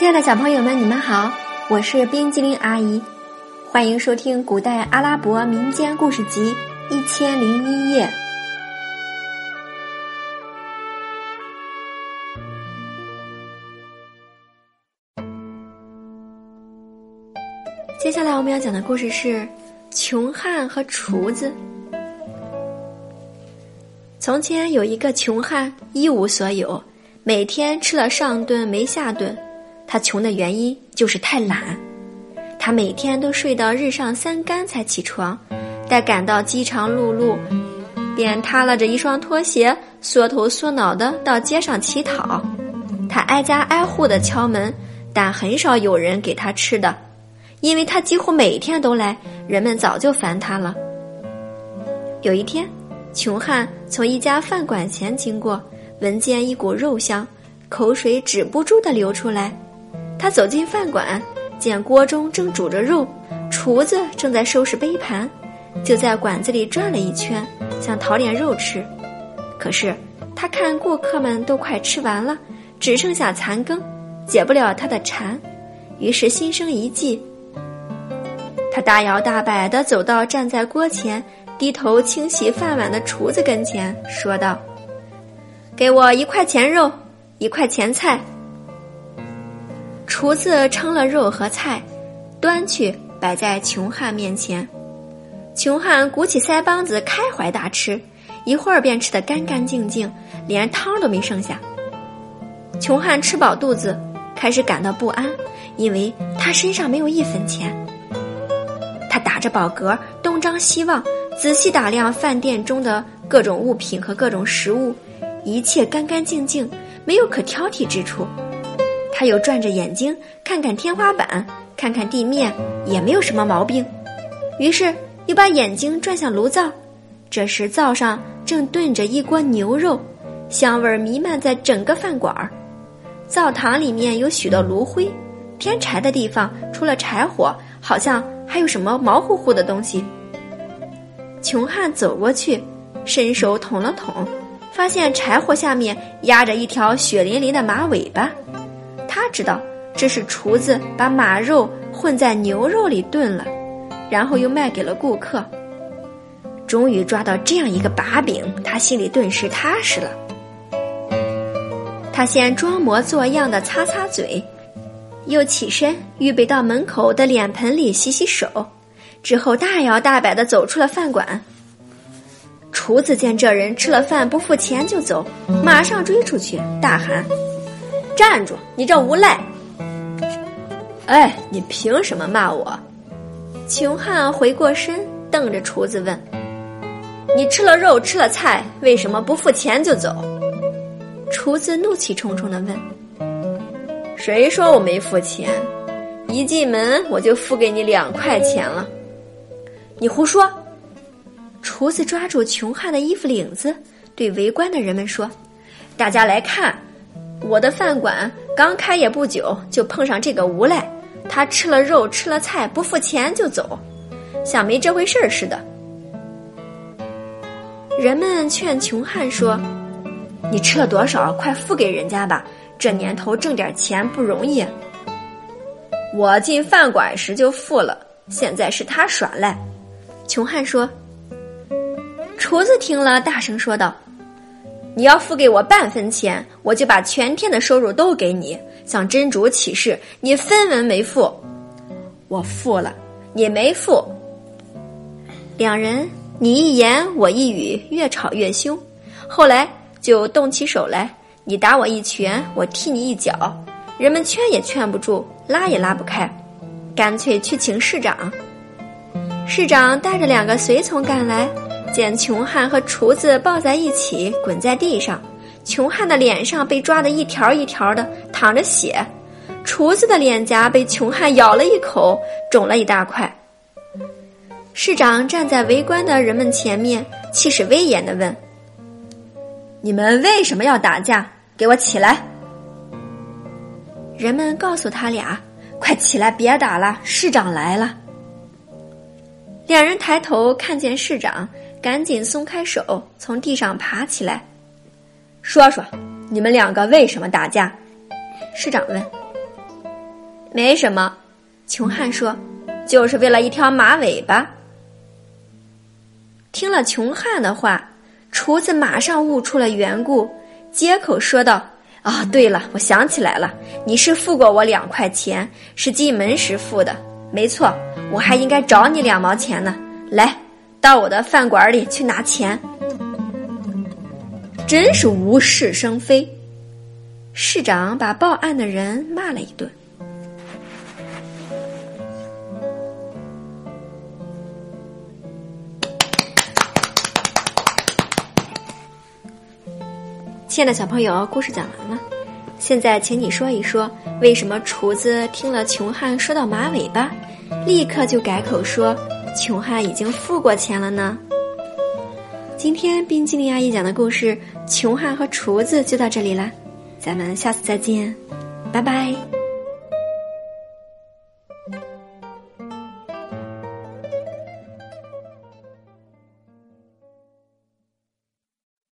亲爱的小朋友们，你们好，我是冰激凌阿姨，欢迎收听古代阿拉伯民间故事集《一千零一夜》。接下来我们要讲的故事是《穷汉和厨子》。从前有一个穷汉，一无所有，每天吃了上顿没下顿。他穷的原因就是太懒，他每天都睡到日上三竿才起床，待赶到饥肠辘辘，便耷拉着一双拖鞋，缩头缩脑的到街上乞讨。他挨家挨户的敲门，但很少有人给他吃的，因为他几乎每天都来，人们早就烦他了。有一天，穷汉从一家饭馆前经过，闻见一股肉香，口水止不住的流出来。他走进饭馆，见锅中正煮着肉，厨子正在收拾杯盘，就在馆子里转了一圈，想讨点肉吃。可是他看顾客们都快吃完了，只剩下残羹，解不了他的馋，于是心生一计。他大摇大摆地走到站在锅前低头清洗饭碗的厨子跟前，说道：“给我一块钱肉，一块钱菜。”厨子称了肉和菜，端去摆在穷汉面前。穷汉鼓起腮帮子，开怀大吃，一会儿便吃得干干净净，连汤都没剩下。穷汉吃饱肚子，开始感到不安，因为他身上没有一分钱。他打着饱嗝，东张西望，仔细打量饭店中的各种物品和各种食物，一切干干净净，没有可挑剔之处。他又转着眼睛看看天花板，看看地面，也没有什么毛病。于是又把眼睛转向炉灶，这时灶上正炖着一锅牛肉，香味弥漫在整个饭馆儿。灶堂里面有许多炉灰，添柴的地方除了柴火，好像还有什么毛乎乎的东西。穷汉走过去，伸手捅了捅，发现柴火下面压着一条血淋淋的马尾巴。他知道这是厨子把马肉混在牛肉里炖了，然后又卖给了顾客。终于抓到这样一个把柄，他心里顿时踏实了。他先装模作样的擦擦嘴，又起身预备到门口的脸盆里洗洗手，之后大摇大摆的走出了饭馆。厨子见这人吃了饭不付钱就走，马上追出去，大喊。站住！你这无赖！哎，你凭什么骂我？穷汉回过身，瞪着厨子问：“你吃了肉，吃了菜，为什么不付钱就走？”厨子怒气冲冲的问：“谁说我没付钱？一进门我就付给你两块钱了。”你胡说！厨子抓住穷汉的衣服领子，对围观的人们说：“大家来看。”我的饭馆刚开业不久，就碰上这个无赖，他吃了肉，吃了菜，不付钱就走，像没这回事儿似的。人们劝穷汉说：“你吃了多少？快付给人家吧，这年头挣点钱不容易。”我进饭馆时就付了，现在是他耍赖。穷汉说：“厨子听了，大声说道。”你要付给我半分钱，我就把全天的收入都给你。向真主起誓，你分文没付。我付了，你没付。两人你一言我一语，越吵越凶。后来就动起手来，你打我一拳，我踢你一脚。人们劝也劝不住，拉也拉不开，干脆去请市长。市长带着两个随从赶来。见穷汉和厨子抱在一起滚在地上，穷汉的脸上被抓得一条一条的淌着血，厨子的脸颊被穷汉咬了一口，肿了一大块。市长站在围观的人们前面，气势威严的问：“你们为什么要打架？给我起来！”人们告诉他俩：“快起来，别打了，市长来了。”两人抬头看见市长。赶紧松开手，从地上爬起来，说说，你们两个为什么打架？市长问。没什么。穷汉说：“就是为了一条马尾巴。”听了穷汉的话，厨子马上悟出了缘故，接口说道：“啊，对了，我想起来了，你是付过我两块钱，是进门时付的，没错，我还应该找你两毛钱呢。来，到我的饭馆里去拿钱。”真是无事生非。市长把报案的人骂了一顿。亲爱的小朋友，故事讲完了。现在，请你说一说，为什么厨子听了穷汉说到马尾巴，立刻就改口说穷汉已经付过钱了呢？今天冰激凌阿姨讲的故事《穷汉和厨子》就到这里了，咱们下次再见，拜拜。